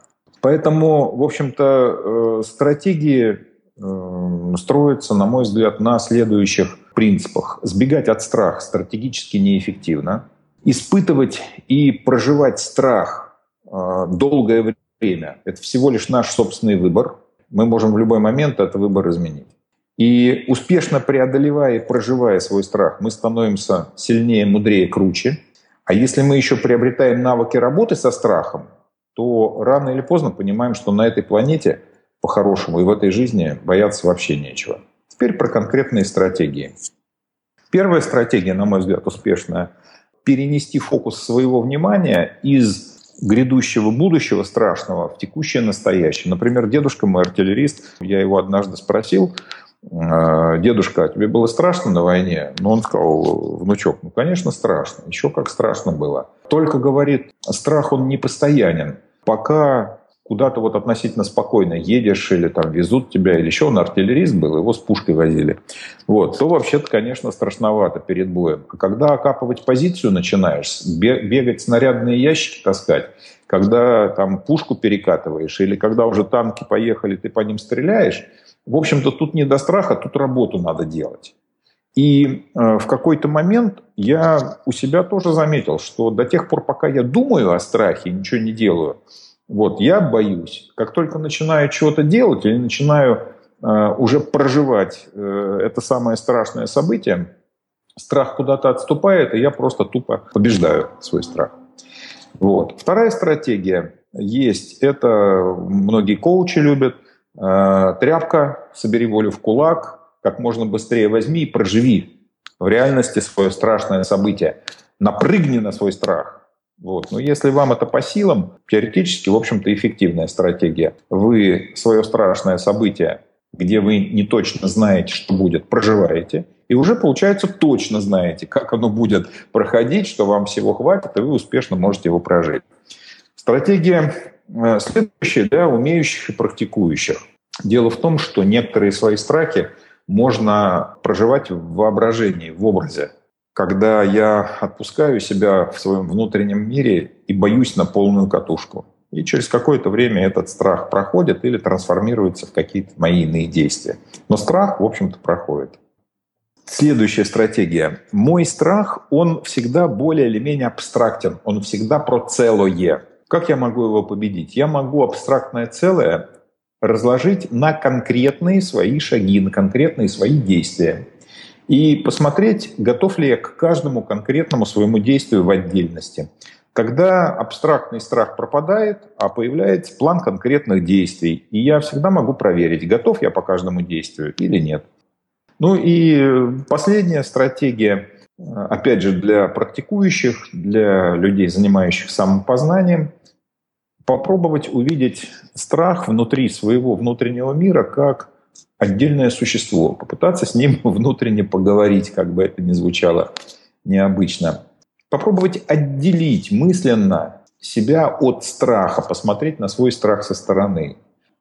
Поэтому, в общем-то, э, стратегии э, строятся, на мой взгляд, на следующих принципах. Сбегать от страха стратегически неэффективно. Испытывать и проживать страх э, долгое время – это всего лишь наш собственный выбор. Мы можем в любой момент этот выбор изменить. И успешно преодолевая и проживая свой страх, мы становимся сильнее, мудрее, круче. А если мы еще приобретаем навыки работы со страхом, то рано или поздно понимаем, что на этой планете по-хорошему и в этой жизни бояться вообще нечего. Теперь про конкретные стратегии. Первая стратегия, на мой взгляд, успешная – перенести фокус своего внимания из грядущего будущего страшного в текущее настоящее. Например, дедушка мой артиллерист, я его однажды спросил, «А, дедушка, а тебе было страшно на войне? Ну, он сказал, внучок, ну, конечно, страшно. Еще как страшно было. Только, говорит, страх, он не постоянен. Пока куда-то вот относительно спокойно едешь или там везут тебя, или еще он артиллерист был, его с пушкой возили, вот, то вообще-то, конечно, страшновато перед боем. А когда окапывать позицию начинаешь, бегать снарядные ящики таскать, когда там пушку перекатываешь, или когда уже танки поехали, ты по ним стреляешь, в общем-то, тут не до страха, тут работу надо делать. И э, в какой-то момент я у себя тоже заметил, что до тех пор, пока я думаю о страхе, ничего не делаю, вот, я боюсь. Как только начинаю чего-то делать или начинаю э, уже проживать э, это самое страшное событие, страх куда-то отступает, и я просто тупо побеждаю свой страх. Вот. Вторая стратегия есть, это многие коучи любят, э, тряпка, собери волю в кулак, как можно быстрее возьми и проживи в реальности свое страшное событие. Напрыгни на свой страх, вот. Но если вам это по силам, теоретически, в общем-то, эффективная стратегия. Вы свое страшное событие, где вы не точно знаете, что будет, проживаете, и уже, получается, точно знаете, как оно будет проходить, что вам всего хватит, и вы успешно можете его прожить. Стратегия э, следующая, да, умеющих и практикующих. Дело в том, что некоторые свои страхи можно проживать в воображении, в образе когда я отпускаю себя в своем внутреннем мире и боюсь на полную катушку. И через какое-то время этот страх проходит или трансформируется в какие-то мои иные действия. Но страх, в общем-то, проходит. Следующая стратегия. Мой страх, он всегда более или менее абстрактен. Он всегда про целое. Как я могу его победить? Я могу абстрактное целое разложить на конкретные свои шаги, на конкретные свои действия и посмотреть, готов ли я к каждому конкретному своему действию в отдельности. Когда абстрактный страх пропадает, а появляется план конкретных действий, и я всегда могу проверить, готов я по каждому действию или нет. Ну и последняя стратегия, опять же, для практикующих, для людей, занимающих самопознанием, попробовать увидеть страх внутри своего внутреннего мира как отдельное существо, попытаться с ним внутренне поговорить, как бы это ни звучало необычно. Попробовать отделить мысленно себя от страха, посмотреть на свой страх со стороны.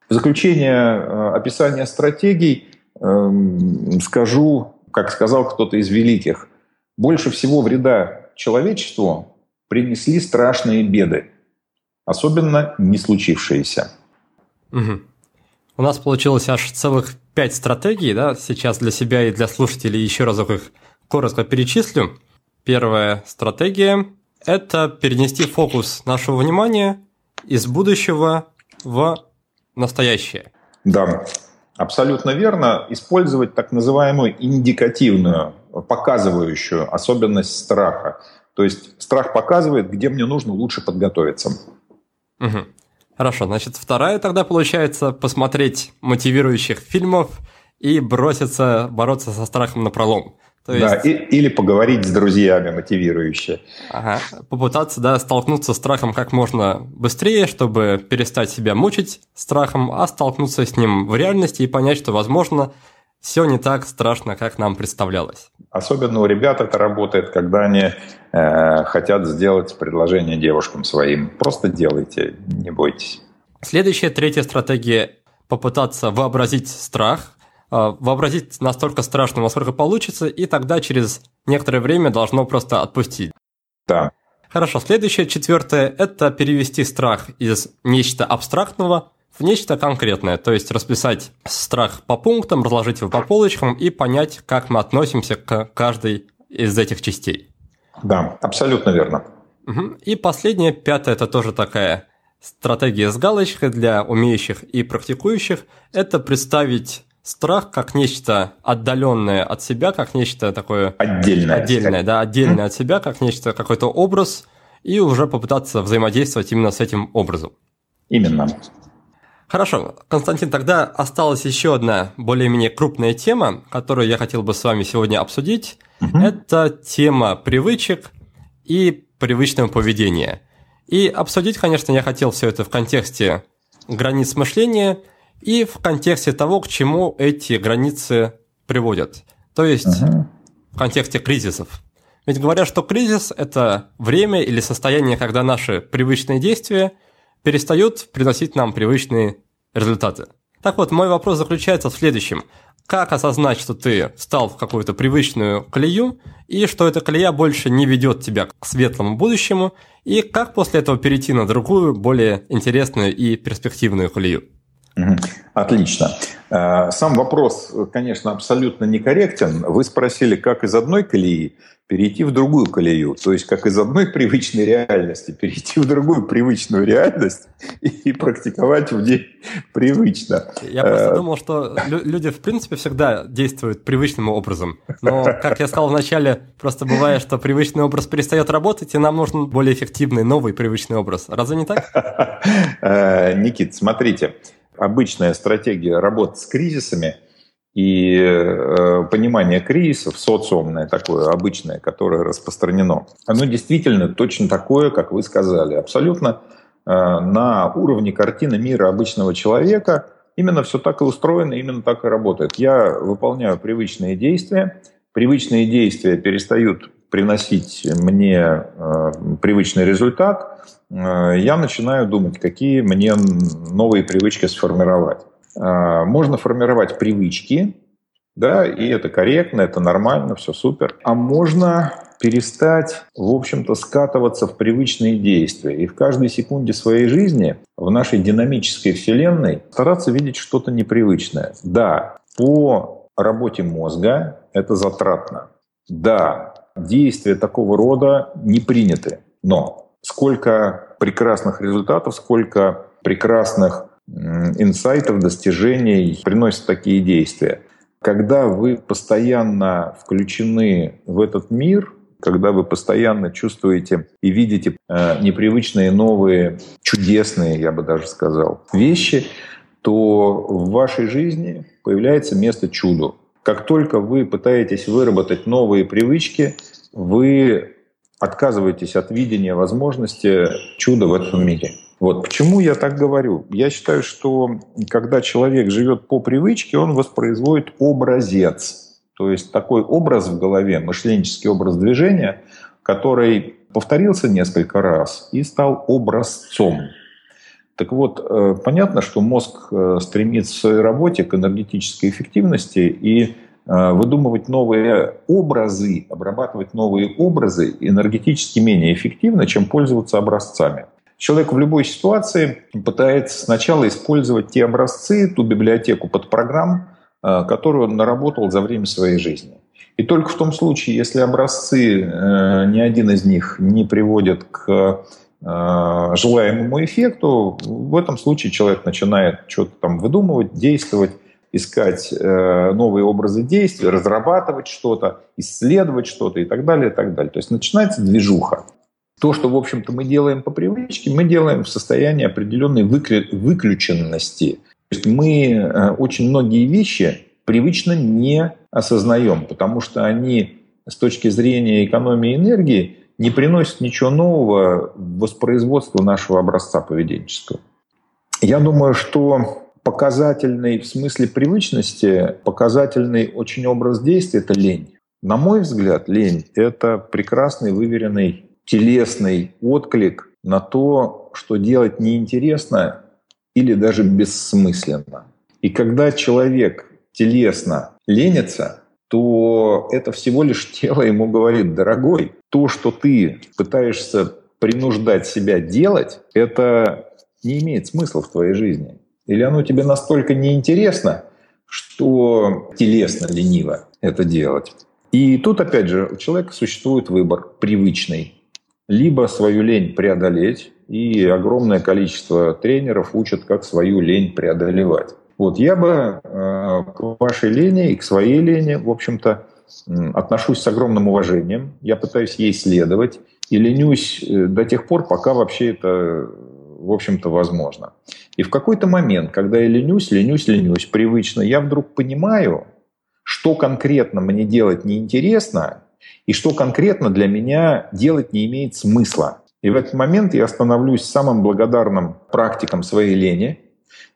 В заключение э, описания стратегий эм, скажу, как сказал кто-то из великих, больше всего вреда человечеству принесли страшные беды, особенно не случившиеся. Угу. У нас получилось аж целых пять стратегий, да, сейчас для себя и для слушателей еще разок их коротко перечислю. Первая стратегия – это перенести фокус нашего внимания из будущего в настоящее. Да, абсолютно верно. Использовать так называемую индикативную, показывающую особенность страха. То есть страх показывает, где мне нужно лучше подготовиться. Угу. Хорошо, значит, вторая тогда получается посмотреть мотивирующих фильмов и броситься бороться со страхом на пролом. То есть... Да, и, или поговорить с друзьями мотивирующе. Ага, попытаться, да, столкнуться с страхом как можно быстрее, чтобы перестать себя мучить страхом, а столкнуться с ним в реальности и понять, что, возможно, все не так страшно, как нам представлялось. Особенно у ребят это работает, когда они э, хотят сделать предложение девушкам своим. Просто делайте, не бойтесь. Следующая, третья стратегия – попытаться вообразить страх, вообразить настолько страшным, насколько получится, и тогда через некоторое время должно просто отпустить. Да. Хорошо, следующее, четвертое, это перевести страх из нечто абстрактного в нечто конкретное, то есть расписать страх по пунктам, разложить его по полочкам и понять, как мы относимся к каждой из этих частей. Да, абсолютно верно. Угу. И последнее, пятое, это тоже такая стратегия с галочкой для умеющих и практикующих, это представить страх как нечто отдаленное от себя, как нечто такое... Отдельное. Отдельное, да, отдельное от себя, как нечто, какой-то образ, и уже попытаться взаимодействовать именно с этим образом. Именно. Хорошо, Константин, тогда осталась еще одна более-менее крупная тема, которую я хотел бы с вами сегодня обсудить. Угу. Это тема привычек и привычного поведения. И обсудить, конечно, я хотел все это в контексте границ мышления и в контексте того, к чему эти границы приводят. То есть угу. в контексте кризисов. Ведь говорят, что кризис – это время или состояние, когда наши привычные действия перестают приносить нам привычные результаты. Так вот, мой вопрос заключается в следующем. Как осознать, что ты встал в какую-то привычную колею, и что эта колея больше не ведет тебя к светлому будущему, и как после этого перейти на другую, более интересную и перспективную колею? Отлично. Э, сам вопрос, конечно, абсолютно некорректен. Вы спросили, как из одной колеи перейти в другую колею, то есть как из одной привычной реальности перейти в другую привычную реальность и практиковать в ней привычно. Я просто э, думал, что люди в принципе всегда действуют привычным образом, но, как я сказал вначале, просто бывает, что привычный образ перестает работать, и нам нужен более эффективный новый привычный образ. Разве не так? Э, Никит, смотрите, обычная стратегия работы с кризисами и э, понимание кризисов, социумное такое, обычное, которое распространено, оно действительно точно такое, как вы сказали, абсолютно э, на уровне картины мира обычного человека. Именно все так и устроено, именно так и работает. Я выполняю привычные действия, привычные действия перестают приносить мне э, привычный результат, э, я начинаю думать, какие мне новые привычки сформировать. Э, можно формировать привычки, да, и это корректно, это нормально, все супер. А можно перестать, в общем-то, скатываться в привычные действия. И в каждой секунде своей жизни, в нашей динамической вселенной, стараться видеть что-то непривычное. Да, по работе мозга это затратно. Да, действия такого рода не приняты. Но сколько прекрасных результатов, сколько прекрасных инсайтов, достижений приносят такие действия. Когда вы постоянно включены в этот мир, когда вы постоянно чувствуете и видите э, непривычные, новые, чудесные, я бы даже сказал, вещи, то в вашей жизни появляется место чуду. Как только вы пытаетесь выработать новые привычки, вы отказываетесь от видения возможности чуда в этом мире. Вот почему я так говорю. Я считаю, что когда человек живет по привычке, он воспроизводит образец. То есть такой образ в голове, мышленческий образ движения, который повторился несколько раз и стал образцом. Так вот, э, понятно, что мозг э, стремится в своей работе к энергетической эффективности и э, выдумывать новые образы, обрабатывать новые образы энергетически менее эффективно, чем пользоваться образцами. Человек в любой ситуации пытается сначала использовать те образцы, ту библиотеку под программ, которую он наработал за время своей жизни. И только в том случае, если образцы, ни один из них не приводит к желаемому эффекту, в этом случае человек начинает что-то там выдумывать, действовать, искать э, новые образы действий, разрабатывать что-то, исследовать что-то и так далее, и так далее. То есть начинается движуха. То, что, в общем-то, мы делаем по привычке, мы делаем в состоянии определенной выключенности. То есть мы э, очень многие вещи привычно не осознаем, потому что они с точки зрения экономии энергии не приносит ничего нового в воспроизводство нашего образца поведенческого. Я думаю, что показательный в смысле привычности, показательный очень образ действия – это лень. На мой взгляд, лень – это прекрасный, выверенный телесный отклик на то, что делать неинтересно или даже бессмысленно. И когда человек телесно ленится, то это всего лишь тело ему говорит, дорогой, то, что ты пытаешься принуждать себя делать, это не имеет смысла в твоей жизни. Или оно тебе настолько неинтересно, что телесно лениво это делать. И тут, опять же, у человека существует выбор привычный. Либо свою лень преодолеть, и огромное количество тренеров учат, как свою лень преодолевать. Вот я бы э, к вашей лени и к своей лени, в общем-то, отношусь с огромным уважением. Я пытаюсь ей следовать и ленюсь э, до тех пор, пока вообще это, в общем-то, возможно. И в какой-то момент, когда я ленюсь, ленюсь, ленюсь привычно, я вдруг понимаю, что конкретно мне делать неинтересно и что конкретно для меня делать не имеет смысла. И в этот момент я становлюсь самым благодарным практиком своей лени,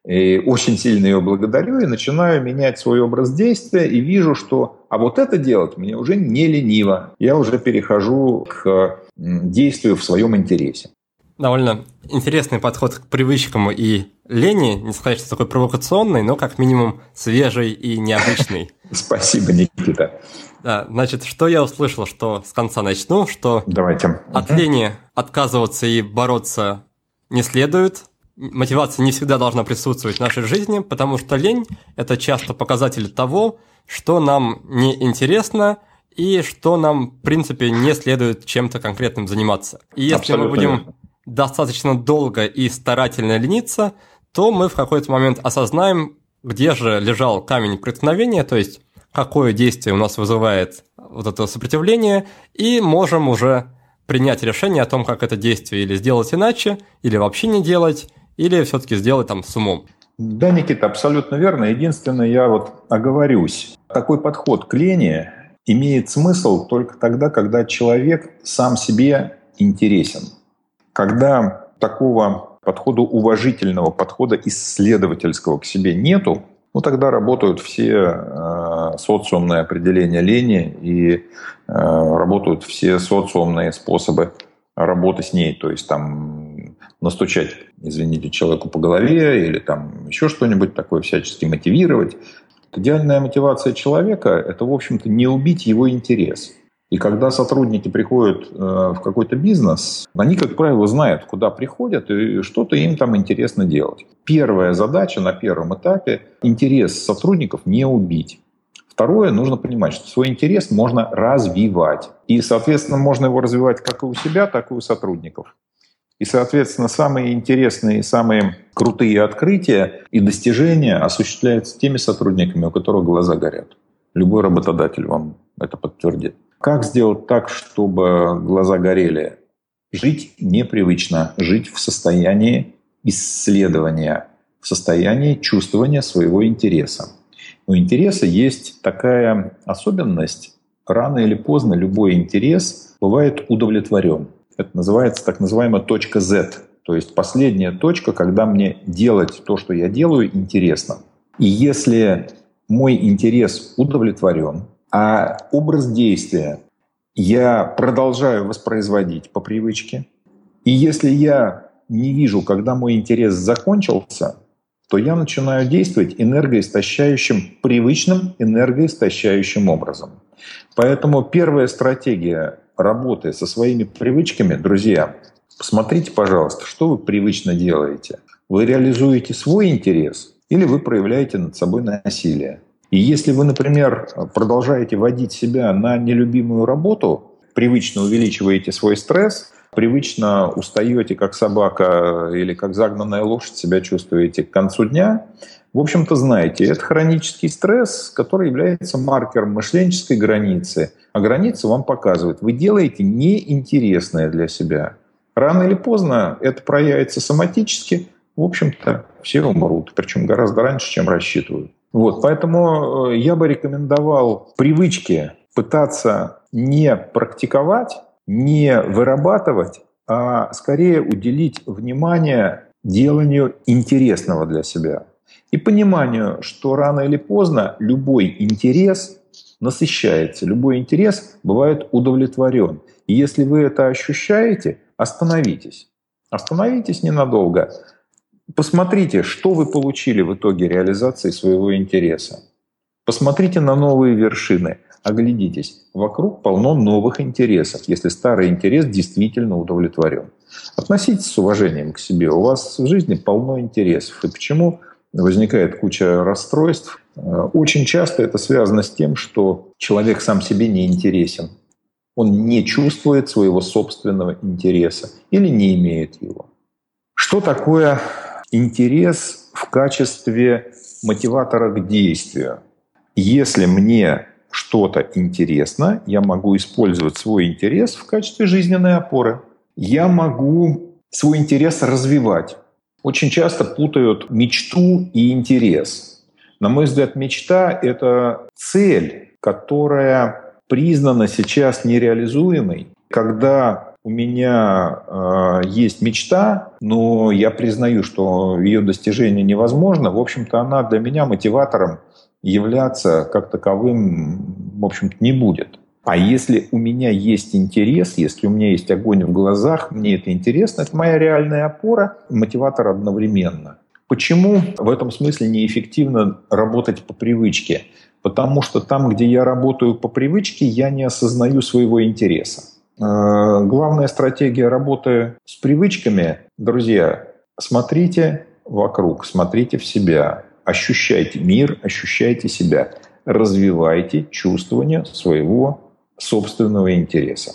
и очень сильно ее благодарю и начинаю менять свой образ действия и вижу, что а вот это делать мне уже не лениво. Я уже перехожу к действию в своем интересе. Довольно интересный подход к привычкам и лени, не сказать, что такой провокационный, но как минимум свежий и необычный. Спасибо, Никита. Да, значит, что я услышал, что с конца начну, что Давайте. от лени отказываться и бороться не следует. Мотивация не всегда должна присутствовать в нашей жизни, потому что лень – это часто показатель того, что нам неинтересно и что нам, в принципе, не следует чем-то конкретным заниматься. И если Абсолютно мы будем достаточно долго и старательно лениться, то мы в какой-то момент осознаем, где же лежал камень преткновения, то есть какое действие у нас вызывает вот это сопротивление, и можем уже принять решение о том, как это действие или сделать иначе, или вообще не делать, или все-таки сделать там с умом. Да, Никита, абсолютно верно. Единственное, я вот оговорюсь. Такой подход к лени имеет смысл только тогда, когда человек сам себе интересен. Когда такого подхода уважительного, подхода исследовательского к себе нету, ну тогда работают все э, социумные определения лени и э, работают все социумные способы работы с ней, то есть там настучать, извините, человеку по голове или там еще что-нибудь такое, всячески мотивировать. Идеальная мотивация человека – это, в общем-то, не убить его интерес – и когда сотрудники приходят э, в какой-то бизнес, они, как правило, знают, куда приходят и что-то им там интересно делать. Первая задача на первом этапе – интерес сотрудников не убить. Второе, нужно понимать, что свой интерес можно развивать. И, соответственно, можно его развивать как и у себя, так и у сотрудников. И, соответственно, самые интересные, самые крутые открытия и достижения осуществляются теми сотрудниками, у которых глаза горят. Любой работодатель вам это подтвердит. Как сделать так, чтобы глаза горели? Жить непривычно, жить в состоянии исследования, в состоянии чувствования своего интереса. У интереса есть такая особенность, рано или поздно любой интерес бывает удовлетворен. Это называется так называемая точка Z, то есть последняя точка, когда мне делать то, что я делаю, интересно. И если мой интерес удовлетворен, а образ действия я продолжаю воспроизводить по привычке. И если я не вижу, когда мой интерес закончился, то я начинаю действовать энергоистощающим, привычным энергоистощающим образом. Поэтому первая стратегия работы со своими привычками, друзья, посмотрите, пожалуйста, что вы привычно делаете. Вы реализуете свой интерес или вы проявляете над собой насилие. И если вы, например, продолжаете водить себя на нелюбимую работу, привычно увеличиваете свой стресс, привычно устаете как собака или как загнанная лошадь, себя чувствуете к концу дня, в общем-то, знаете, это хронический стресс, который является маркером мышленческой границы. А граница вам показывает, вы делаете неинтересное для себя. Рано или поздно это проявится соматически, в общем-то, все умрут, причем гораздо раньше, чем рассчитывают. Вот, поэтому э, я бы рекомендовал привычки пытаться не практиковать, не вырабатывать, а скорее уделить внимание деланию интересного для себя. И пониманию, что рано или поздно любой интерес насыщается, любой интерес бывает удовлетворен. И если вы это ощущаете, остановитесь. Остановитесь ненадолго. Посмотрите, что вы получили в итоге реализации своего интереса. Посмотрите на новые вершины, оглядитесь. Вокруг полно новых интересов, если старый интерес действительно удовлетворен. Относитесь с уважением к себе. У вас в жизни полно интересов. И почему возникает куча расстройств? Э, очень часто это связано с тем, что человек сам себе не интересен. Он не чувствует своего собственного интереса или не имеет его. Что такое интерес в качестве мотиватора к действию? Если мне что-то интересно, я могу использовать свой интерес в качестве жизненной опоры. Я могу свой интерес развивать. Очень часто путают мечту и интерес. На мой взгляд, мечта – это цель, которая признана сейчас нереализуемой. Когда у меня э, есть мечта, но я признаю, что ее достижение невозможно, в общем-то, она для меня мотиватором являться как таковым, в общем-то, не будет. А если у меня есть интерес, если у меня есть огонь в глазах, мне это интересно, это моя реальная опора, мотиватор одновременно. Почему в этом смысле неэффективно работать по привычке? Потому что там, где я работаю по привычке, я не осознаю своего интереса. Э, главная стратегия работы с привычками, друзья, смотрите вокруг, смотрите в себя, ощущайте мир, ощущайте себя, развивайте чувствование своего собственного интереса.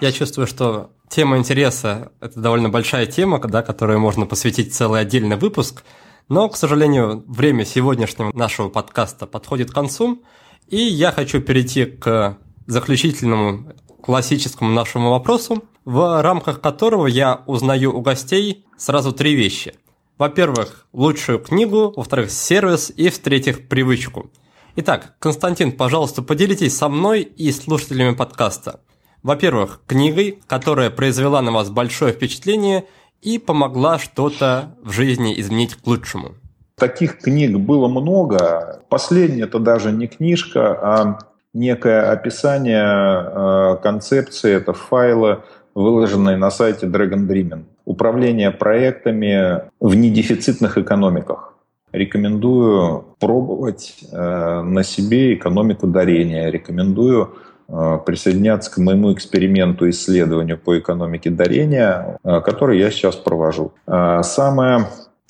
Я чувствую, что тема интереса – это довольно большая тема, да, которой можно посвятить целый отдельный выпуск, но, к сожалению, время сегодняшнего нашего подкаста подходит к концу, и я хочу перейти к заключительному классическому нашему вопросу, в рамках которого я узнаю у гостей сразу три вещи – во-первых, лучшую книгу, во-вторых, сервис и, в-третьих, привычку. Итак, Константин, пожалуйста, поделитесь со мной и слушателями подкаста. Во-первых, книгой, которая произвела на вас большое впечатление и помогла что-то в жизни изменить к лучшему. Таких книг было много. Последняя это даже не книжка, а некое описание э, концепции, это файлы, выложенные на сайте Dragon Dreaming управление проектами в недефицитных экономиках. Рекомендую пробовать э, на себе экономику дарения. Рекомендую э, присоединяться к моему эксперименту исследованию по экономике дарения, э, который я сейчас провожу. Самая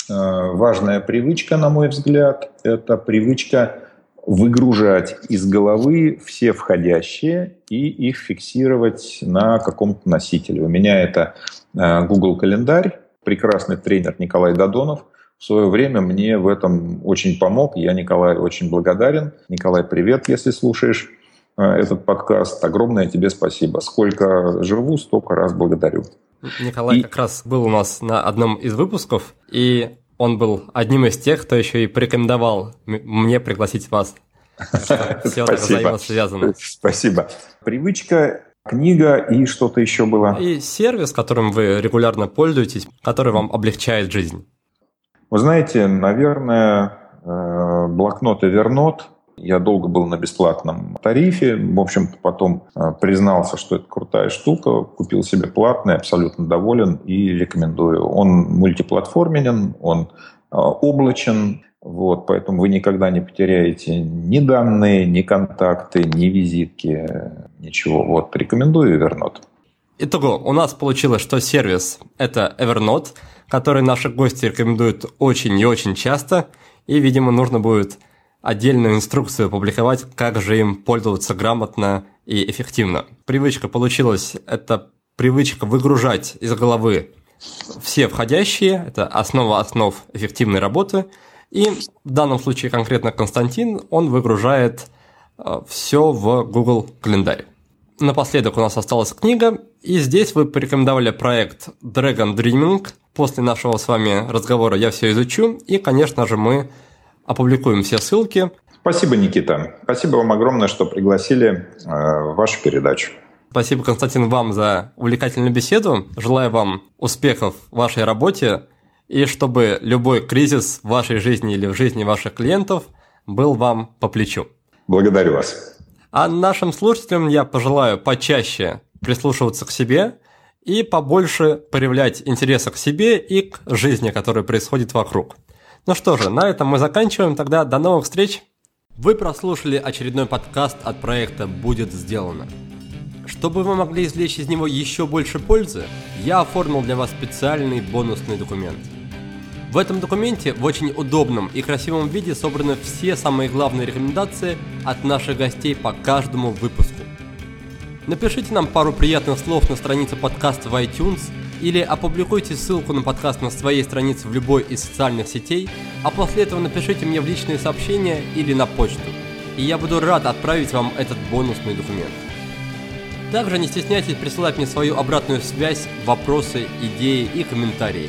важная привычка, на мой взгляд, это привычка выгружать из головы все входящие и их фиксировать на каком-то носителе. У меня это э, Google календарь, прекрасный тренер Николай Дадонов. В свое время мне в этом очень помог. Я Николаю очень благодарен. Николай, привет, если слушаешь э, этот подкаст. Огромное тебе спасибо. Сколько живу, столько раз благодарю. Николай и... как раз был у нас на одном из выпусков, и он был одним из тех, кто еще и порекомендовал мне пригласить вас. Все это взаимосвязано. Спасибо. Привычка, книга и что-то еще было. И сервис, которым вы регулярно пользуетесь, который вам облегчает жизнь. Вы знаете, наверное, э, блокнот Evernote. Я долго был на бесплатном тарифе. В общем-то, потом э, признался, что это крутая штука. Купил себе платный, абсолютно доволен и рекомендую. Он мультиплатформенен, он э, облачен, вот, поэтому вы никогда не потеряете ни данные, ни контакты, ни визитки, ничего. Вот, рекомендую Evernote. Итого, у нас получилось, что сервис – это Evernote, который наши гости рекомендуют очень и очень часто, и, видимо, нужно будет отдельную инструкцию опубликовать, как же им пользоваться грамотно и эффективно. Привычка получилась – это привычка выгружать из головы все входящие, это основа основ эффективной работы – и в данном случае конкретно Константин, он выгружает э, все в Google календарь. Напоследок у нас осталась книга, и здесь вы порекомендовали проект Dragon Dreaming. После нашего с вами разговора я все изучу, и, конечно же, мы опубликуем все ссылки. Спасибо, Никита. Спасибо вам огромное, что пригласили э, в вашу передачу. Спасибо, Константин, вам за увлекательную беседу. Желаю вам успехов в вашей работе и чтобы любой кризис в вашей жизни или в жизни ваших клиентов был вам по плечу. Благодарю вас. А нашим слушателям я пожелаю почаще прислушиваться к себе и побольше проявлять интереса к себе и к жизни, которая происходит вокруг. Ну что же, на этом мы заканчиваем. Тогда до новых встреч. Вы прослушали очередной подкаст от проекта «Будет сделано». Чтобы вы могли извлечь из него еще больше пользы, я оформил для вас специальный бонусный документ. В этом документе в очень удобном и красивом виде собраны все самые главные рекомендации от наших гостей по каждому выпуску. Напишите нам пару приятных слов на странице подкаста в iTunes или опубликуйте ссылку на подкаст на своей странице в любой из социальных сетей, а после этого напишите мне в личные сообщения или на почту, и я буду рад отправить вам этот бонусный документ. Также не стесняйтесь присылать мне свою обратную связь, вопросы, идеи и комментарии.